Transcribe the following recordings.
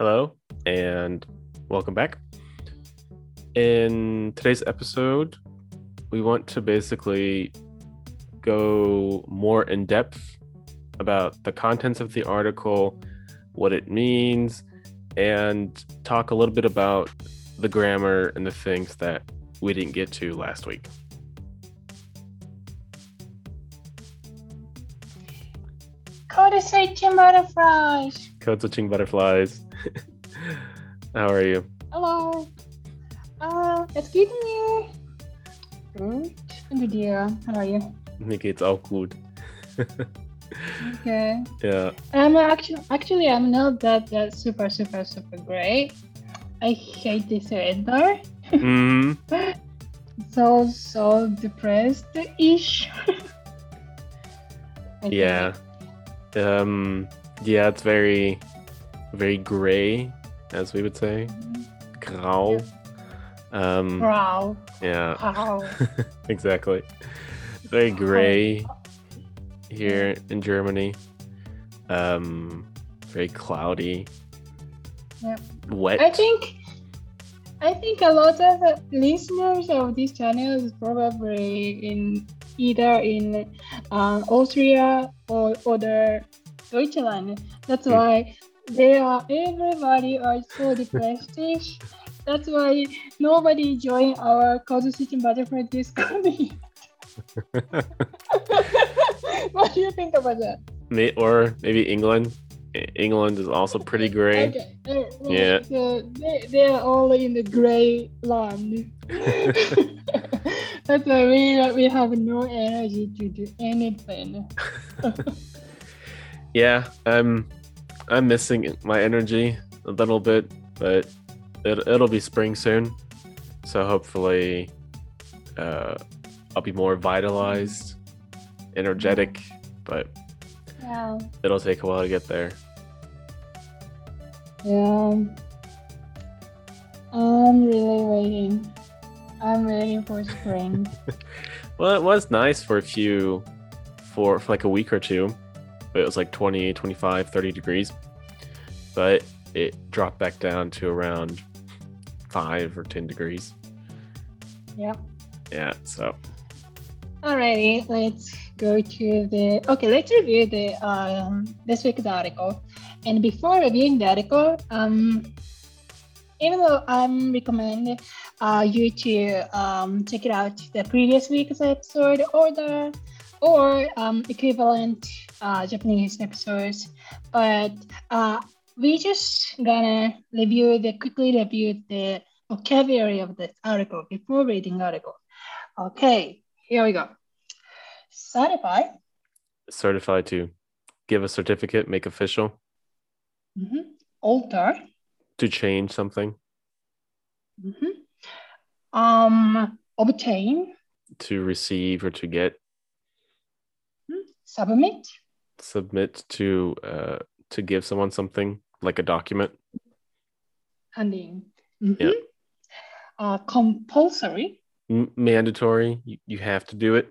Hello and welcome back. In today's episode, we want to basically go more in depth about the contents of the article, what it means, and talk a little bit about the grammar and the things that we didn't get to last week. Code switching butterflies. Code switching butterflies. How are you? Hello. Uh, it's good here. Good. Good dear. How are you? Mir geht's auch gut. Okay. ja, Um, actually, actually, I'm not that that super super super great. I hate this weather. mhm. So so depressed ish. yeah. Um, yeah, it's very, very gray, as we would say. Grau. Um, Wow. yeah, Wow. exactly. Very gray here in Germany. Um, very cloudy. Yeah. Wet. I think I think a lot of listeners of this channel is probably in either in uh, Austria or other Deutschland. That's Hmm. why they are everybody are so depressed. That's why nobody join our Code Switching Butterfly Discord. what do you think about that? May- or maybe England. England is also pretty gray. Okay. uh, Yeah. So they, they are all in the gray land. That's why we, we have no energy to do anything. Yeah, I'm I'm missing my energy a little bit, but it, it'll be spring soon. So hopefully uh, I'll be more vitalized, energetic, but Yeah. it'll take a while to get there. Yeah. I'm really waiting. I'm waiting for spring. Well, it was nice for a few for, for like a week or two. But it was like 20, 25, 30 degrees. But it dropped back down to around 5 or 10 degrees. yeah. Yeah, so Alrighty, let's go to the. Okay, let's review the um, this week's article. And before reviewing the article, um, even though I'm recommend uh, you to um, check it out the previous week's episode or the or um, equivalent uh, Japanese episodes, but uh, we just gonna review the quickly review the vocabulary of the article before reading article. Okay, here we go. Certify. certified to give a certificate, make official, mhm, Alter. to change something, mhm, Um, obtain. to receive or to get, mhm, Submit. submit to uh, to give someone something like a document. Handing. mhm. Yeah. Uh, compulsory. M- mandatory, you, you have to do it.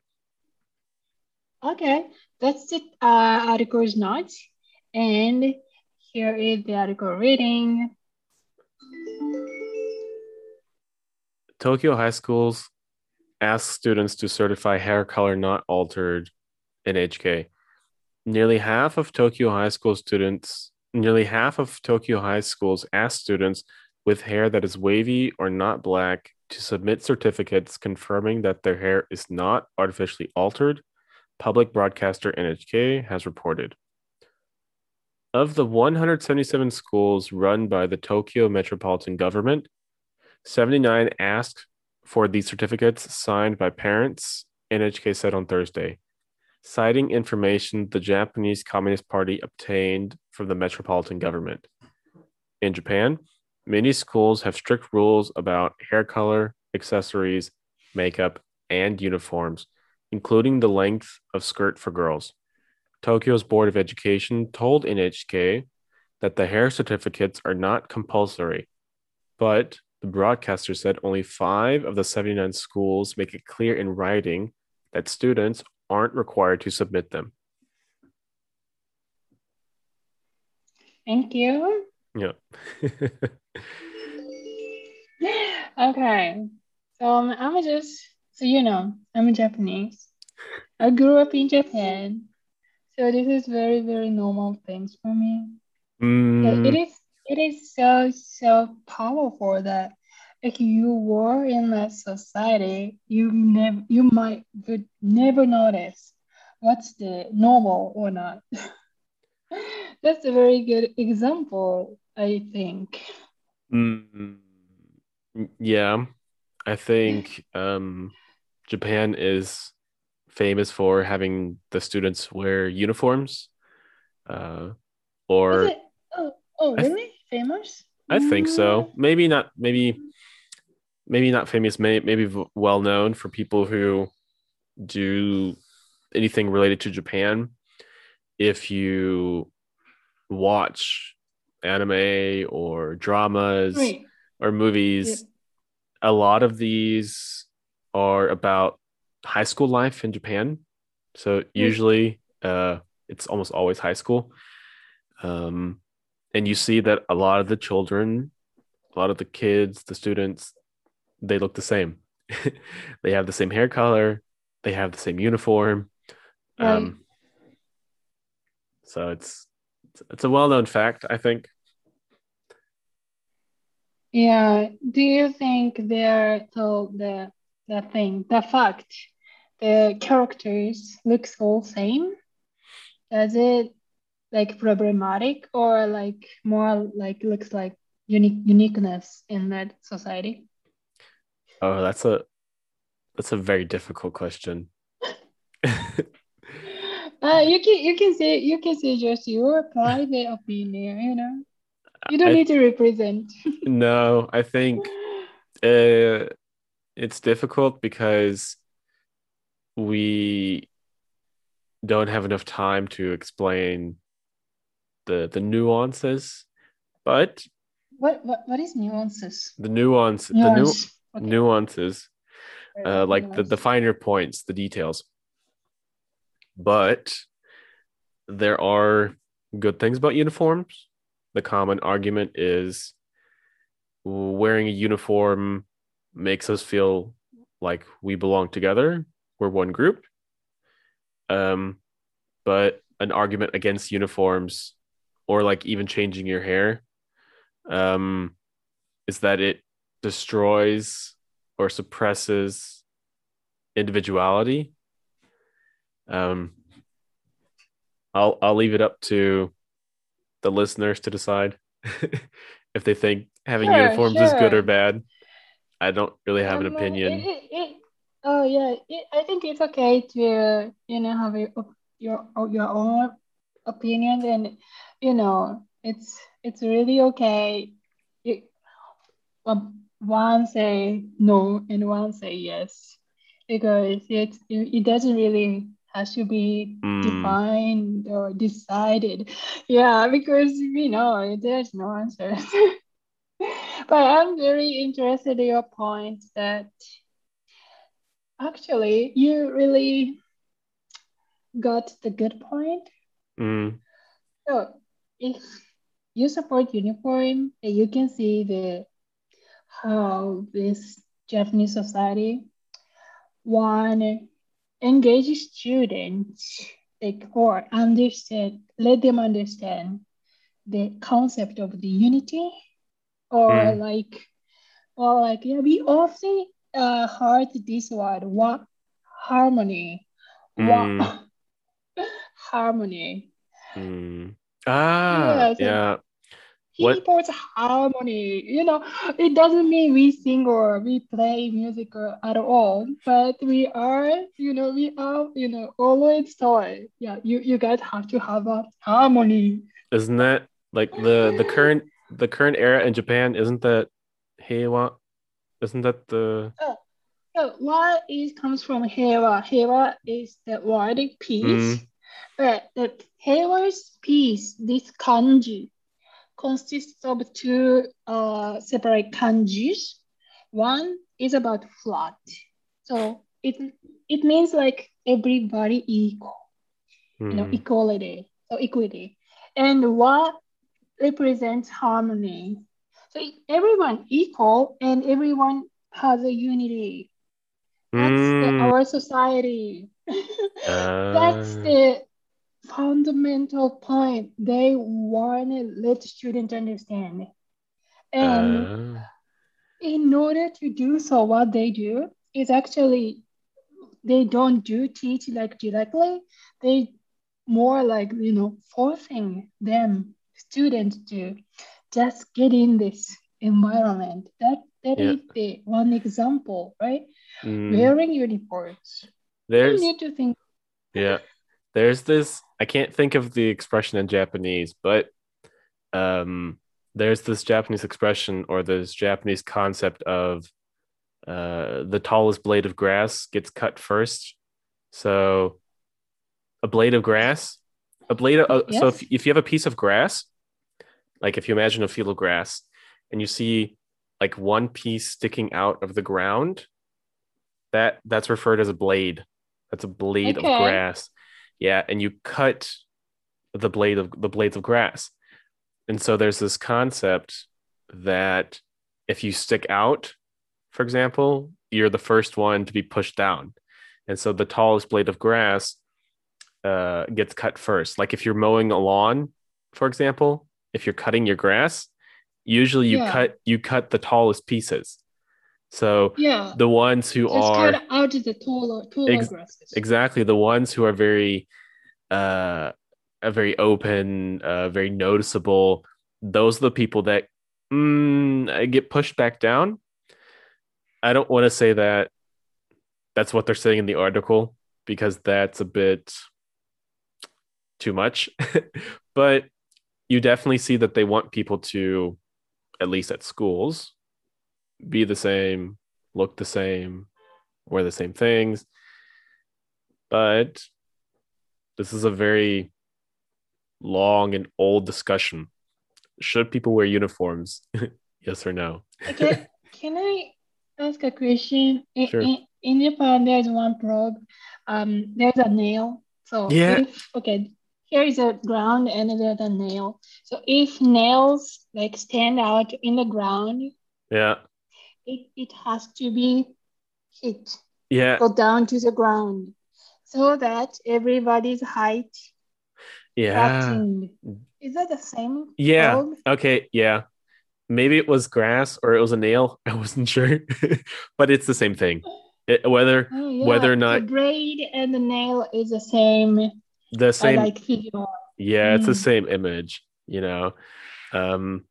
Okay, that's it. Uh, article's notes. And here is the article reading. Tokyo high schools ask students to certify hair color not altered NHK. Nearly half of Tokyo high school students, nearly half of Tokyo high schools ask students with hair that is wavy or not black to submit certificates confirming that their hair is not artificially altered, public broadcaster NHK has reported. Of the 177 schools run by the Tokyo Metropolitan Government, 79 asked for these certificates signed by parents, NHK said on Thursday, citing information the Japanese Communist Party obtained from the metropolitan government. In Japan, many schools have strict rules about hair color, accessories, makeup, and uniforms, including the length of skirt for girls. Tokyo's Board of Education told NHK that the hair certificates are not compulsory, but the broadcaster said only five of the 79 schools make it clear in writing that students aren't required to submit them. Thank you. Yeah. okay. So um, I'm just so you know, I'm a Japanese. I grew up in Japan. So this is very, very normal things for me. So Mm, it is it is so so powerful that if you were in that society, you never you might would never notice what's the normal or not. That's a very good example, I think. mm, yeah. I think um, Japan is famous for having the students wear uniforms. Uh, Is or it? Oh, oh, I, th- really? Famous? I think Mm, so. Maybe not. Maybe maybe not famous. May, maybe well known for people who do anything related to Japan. If you watch anime or dramas wait. or Yeah. movies, a lot of these are about high school life in Japan. So usually, uh, it's almost always high school. Um, and you see that a lot of the children, a lot of the kids, the students, they look the same. they have the same hair color, they have the same uniform. Right. Um, so it's it's a well-known fact, I think. Yeah. Do you think they're told the the thing, the fact, the characters looks all same? Does it like problematic or like more like looks like unique uniqueness in that society? Oh, that's a that's a very difficult question. Uh, you can you can say you can say just your private opinion, you know. You don't I need to represent. no, I think uh, it's difficult because we don't have enough time to explain the the nuances, but What what what is nuances? the nuance the new Nuance. Okay. nuances, uh, like the the finer points, the details. But there are good things about uniforms. The common argument is wearing a uniform makes us feel like we belong together. We're one group. Um, but an argument against uniforms or like even changing your hair um, is that it destroys or suppresses individuality. Um, I'll I'll leave it up to the listeners to decide if they think having Sure, uniforms is good or bad. I don't really have an Um, uh, it, opinion. it, it, oh yeah, it, I think it's okay to, you know, have your your your own opinion, and you know, it's it's really okay. You, um, one say no and one say yes, because it it, doesn't really has to be Mm, defined or decided. Yeah, because you know, there's no answer. But I'm very interested in your point that actually you really got the good point. mm, So if you support uniform, you can see the how this Japanese society one engage students like or understand let them understand the concept of the unity or mm, like or like yeah we often uh heard this word what harmony what mm, harmony mm. Ah, yeah so yeah. Supports harmony you know it doesn't mean we sing or we play music at all but we are you know we are you know always toy yeah you you guys have to have a harmony isn't that like the the current the current era in Japan? Isn't that Heiwa? Isn't that the Oh, so wa is comes from Heiwa? Heiwa is the word peace, mm, but the Heiwa's peace, this kanji, consists of two uh, separate kanjis. One is about flat, so it it means like everybody equal, you know, mm, equality, so equity. And wa represents harmony. So everyone equal and everyone has a unity. That's the, Mm, our society. That's uh, the fundamental point they want to let students understand. And uh, in order to do so, what they do is actually they don't do teach like directly. They more like you know forcing them students to just get in this environment. That that Yeah. is the one example, right? mm. Wearing uniforms. You There's need to think. yeah. There's this I can't think of the expression in Japanese, but um there's this Japanese expression or this Japanese concept of uh the tallest blade of grass gets cut first. So a blade of grass, a blade of uh, so if, if you have a piece of grass, like if you imagine a field of grass and you see like one piece sticking out of the ground, that that's referred as a blade. That's a blade of grass. Yeah, and you cut the blade of the blades of grass. And so there's this concept that if you stick out, for example, you're the first one to be pushed down. And so the tallest blade of grass uh, gets cut first. Like if you're mowing a lawn, for example, if you're cutting your grass, usually you Yeah. cut you cut the tallest pieces. So Yeah. the ones who are cut out the taller, taller Ex- grasses. exactly the ones who are very uh very open uh very noticeable those are the people that mm, get pushed back down i don't want to say that that's what they're saying in the article because that's a bit too much but you definitely see that they want people to at least at schools be the same look the same wear the same things but this is a very long and old discussion. Should people wear uniforms? yes or no? Okay, can I ask a question? In, Sure. in, in Japan, there's one probe. Um, there's a nail. So Yeah. if okay, here is a ground and there's a nail. So if nails like stand out in the ground, yeah. It, it has to be hit, Yeah. go down to the ground, so that everybody's height Yeah. flattened. Is that the same? Yeah. probe? Okay. Yeah. Maybe it was grass or it was a nail. I wasn't sure, but it's the same thing. It, whether Oh, yeah. Whether or not the braid and the nail is the same. the I same, like figure. yeah, it's the Mm. same image. You know, um,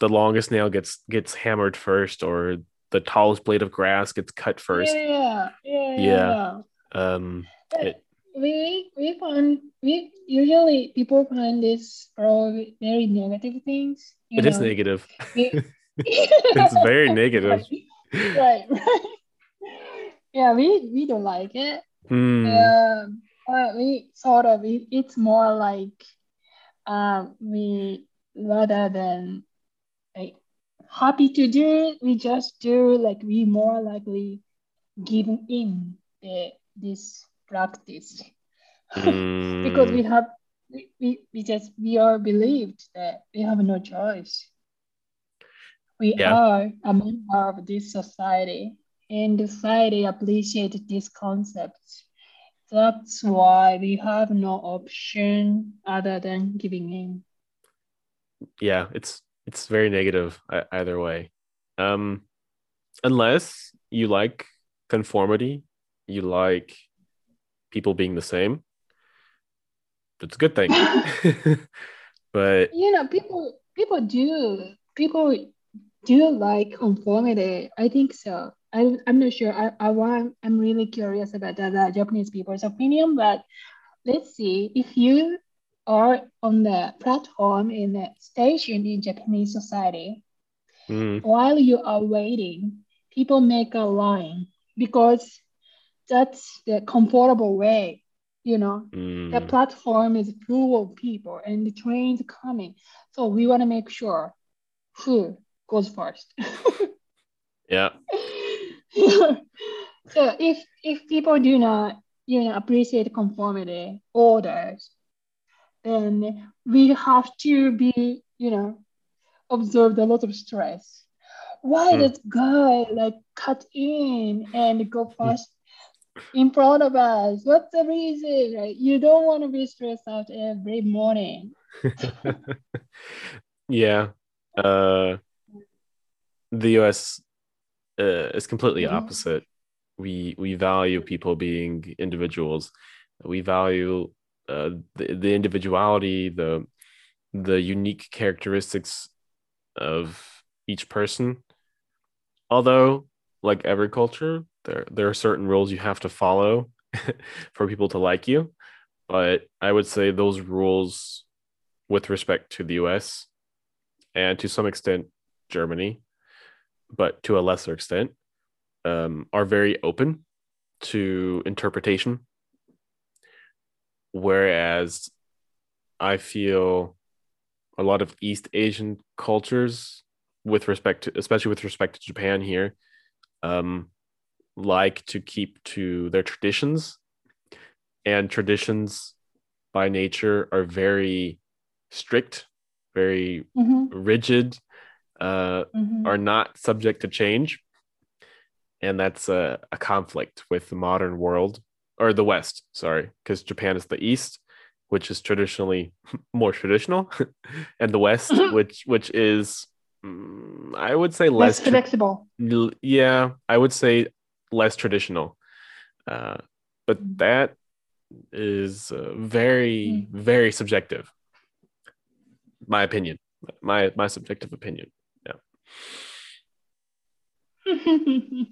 the longest nail gets gets hammered first, or the tallest blade of grass gets cut first. Yeah, yeah, Yeah. yeah. Um, it- We we find we usually people find this probably very negative things. It is know. negative. We- it's very negative. Right, right. Yeah, we we don't like it. Hmm. Um, but we sort of it, it's more like um we rather than happy to do it, we just do like we more likely giving in the this practice because we Hmm. have we, we, we just we are believed that we have no choice. We Yeah. are a member of this society and society appreciates this concept. That's why we have no option other than giving in. yeah, it's it's very negative either way. Um, unless you like conformity, you like people being the same. That's a good thing. but you know people people do people do like conformity i think so I, i'm not sure I, I want i'm really curious about the, the japanese people's opinion but let's see if you are on the platform in the station in japanese society. Mm, while you are waiting people make a line because that's the comfortable way you know? Mm, the platform is full of people and the train's coming. So we want to make sure who goes first. yeah, so if if people do not you know appreciate conformity orders, then we have to be you know, observed a lot of stress. Why Hmm. does guy like cut in and go past in front of us? What's the reason? Right? You don't want to be stressed out every morning. yeah. Uh, the US uh, is completely Mhm. opposite. We we value people being individuals. We value uh, the, the individuality, the the unique characteristics of each person. Although, like every culture, there there are certain rules you have to follow for people to like you. But I would say those rules, with respect to the US and to some extent Germany, but to a lesser extent, um, are very open to interpretation. Whereas I feel a lot of East Asian cultures, with respect to, especially with respect to Japan here, um, like to keep to their traditions. And traditions by nature are very strict, very Mhm, rigid, uh, mhm. are not subject to change. And that's a, a conflict with the modern world or the West, sorry, because Japan is the East, which is traditionally more traditional, and the West, Mhm. which which is mm, I would say Less less, tra- flexible. l- yeah, I would say less traditional. Uh, but Mm. that is uh, very very subjective. My opinion, my my subjective opinion. yeah.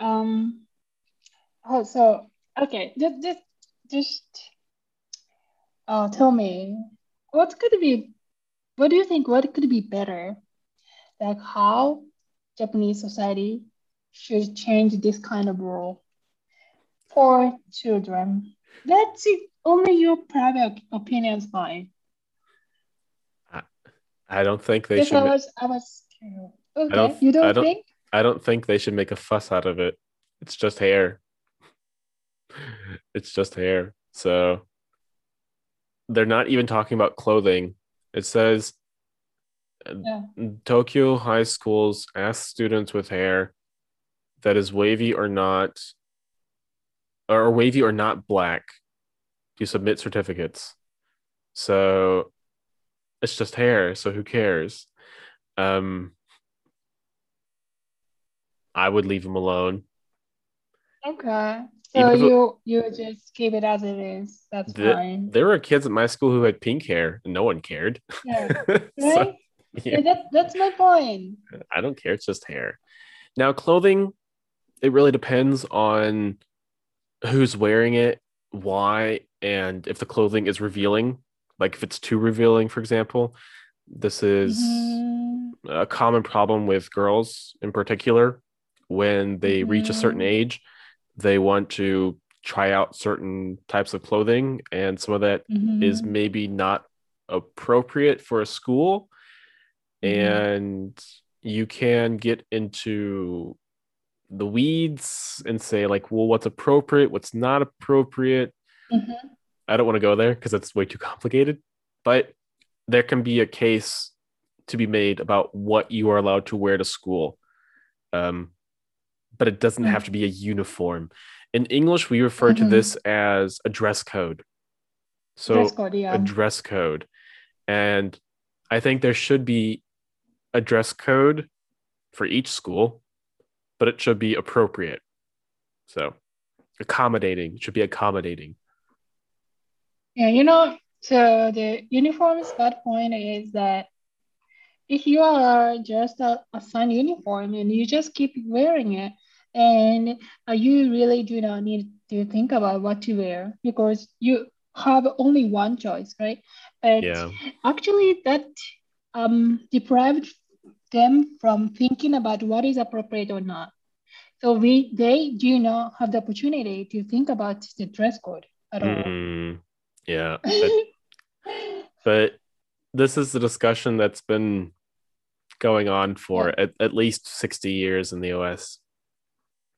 Um. Oh, so okay. Just, just, just. Uh, tell me, what could be? What do you think? What could be better? Like how Japanese society should change this kind of rule for children. That's it. Only your private opinions, fine. I don't think they Yes, should. I ma- was. I was. Okay, don't- you don't, I don't- think? I don't think they should make a fuss out of it. It's just hair. It's just hair. So they're not even talking about clothing. It says Yeah. Tokyo high schools ask students with hair that is wavy or not, or wavy or not black, to submit certificates. So it's just hair. So who cares? Um, I would leave them alone. Okay. So Even you you just keep it as it is. That's The- fine. There were kids at my school who had pink hair, and no one cared. Yeah. So, Right? yeah, Yeah, that, that's my point. I don't care. It's just hair. Now, clothing, it really depends on who's wearing it, why, and if the clothing is revealing. Like if it's too revealing, for example. This is Mhm. a common problem with girls in particular. When they reach a certain Mhm. age, they want to try out certain types of clothing, and some of that is Mhm. maybe not appropriate for a school Mhm. and you can get into the weeds and say like well what's appropriate what's not appropriate Mhm. i don't want to go there because it's way too complicated but there can be a case to be made about what you are allowed to wear to school um, but it doesn't have to be a uniform in english we refer to Mhm. this as a dress code so Dress code, yeah. a dress code. And I think there should be a dress code for each school, but it should be appropriate. So accommodating, it should be accommodating. Yeah, you know, so the uniform's bad point is that if you are just a, assigned uniform and you just keep wearing it, and uh, you really do not need to think about what to wear because you have only one choice, right? But Yeah. actually, that um, deprived them from thinking about what is appropriate or not. So we they do not have the opportunity to think about the dress code at all. Mm, yeah. But, but this is a discussion that's been going on for Yeah. at, at least 60 years in the US.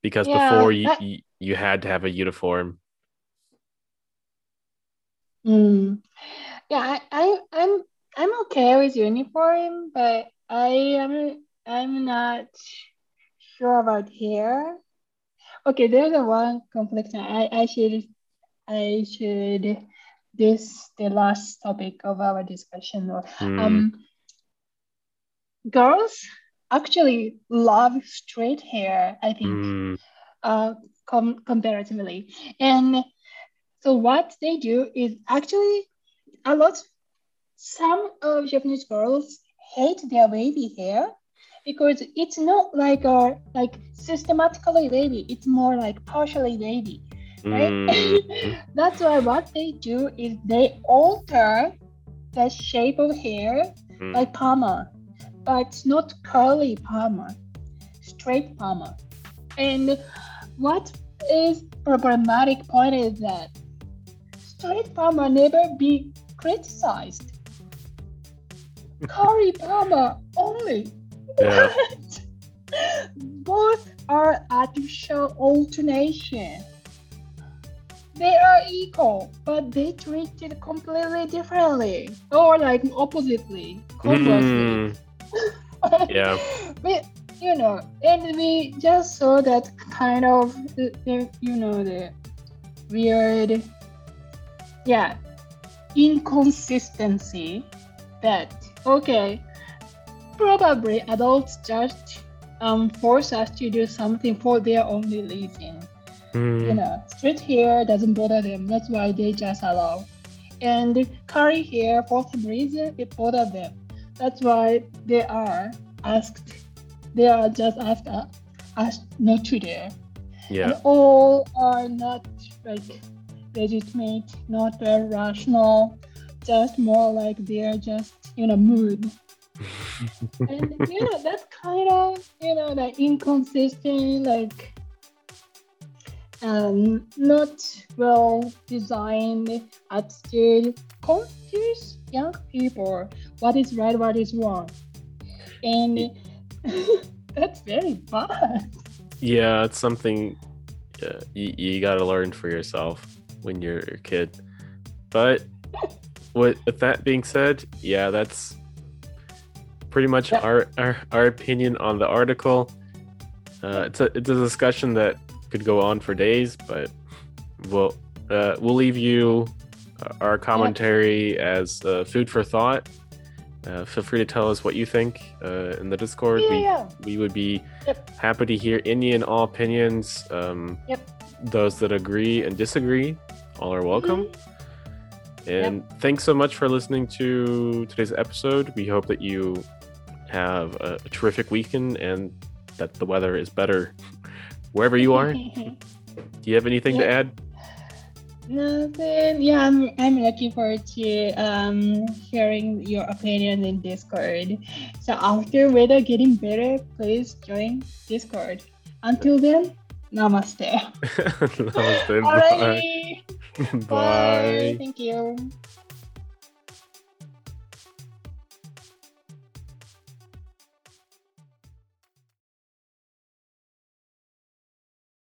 Because Yeah, before you, that- you you had to have a uniform. Mm. Yeah, I, I, I'm I'm okay with uniform, but I am I'm not sure about hair. Okay, there's a one conflict. I I should I should this the last topic of our discussion. Hmm. Um, girls actually love straight hair. I think Mm, uh, com- comparatively. And so what they do is actually a lot. Some of Japanese girls hate their wavy hair because it's not like a like systematically wavy. It's more like partially wavy, right? mm, That's why what they do is they alter the shape of hair mm. like Palmer, but not curly Palmer, straight Palmer. And what is problematic point is that straight Palmer never be criticized. curly Palmer only. Yeah. Both are artificial alternation. They are equal, but they treated completely differently, or like oppositely, conversely. Mm, yeah. we, you know, and we just saw that kind of, you know, the weird, yeah, inconsistency that, okay, probably adults just um, force us to do something for their own reason. You Mm, know, straight hair doesn't bother them. That's why they just allow. And curly hair, for some reason, it bothers them. That's why they are asked. They are just asked, uh, asked not to do. yeah. And all are not like legitimate, not very rational. Just more like they're just in a mood. And you know that's kind of you know the inconsistent like um not well designed attitude confuse young people what is right what is wrong and that's very bad Yeah, it's something uh, you, you got to learn for yourself when you're a kid. But with, with that being said, yeah, that's pretty much Yeah. our, our our opinion on the article. Uh, it's a it's a discussion that could go on for days, but we'll uh, we'll leave you our commentary as uh, food for thought. Uh, feel free to tell us what you think uh, in the Discord. yeah we we would be Yep. happy to hear any and all opinions. Um, Yep. Those that agree and disagree, all are welcome. Mm-hmm. And thanks so much for listening to today's episode. We hope that you have a, a terrific weekend and that the weather is better wherever you are. Do you have anything to add? Nothing. Yeah, I'm, I'm looking forward to um, hearing your opinion in Discord. So after weather getting better, please join Discord. Until then, namaste. Namaste. Bye. Alrighty. Bye. Thank you.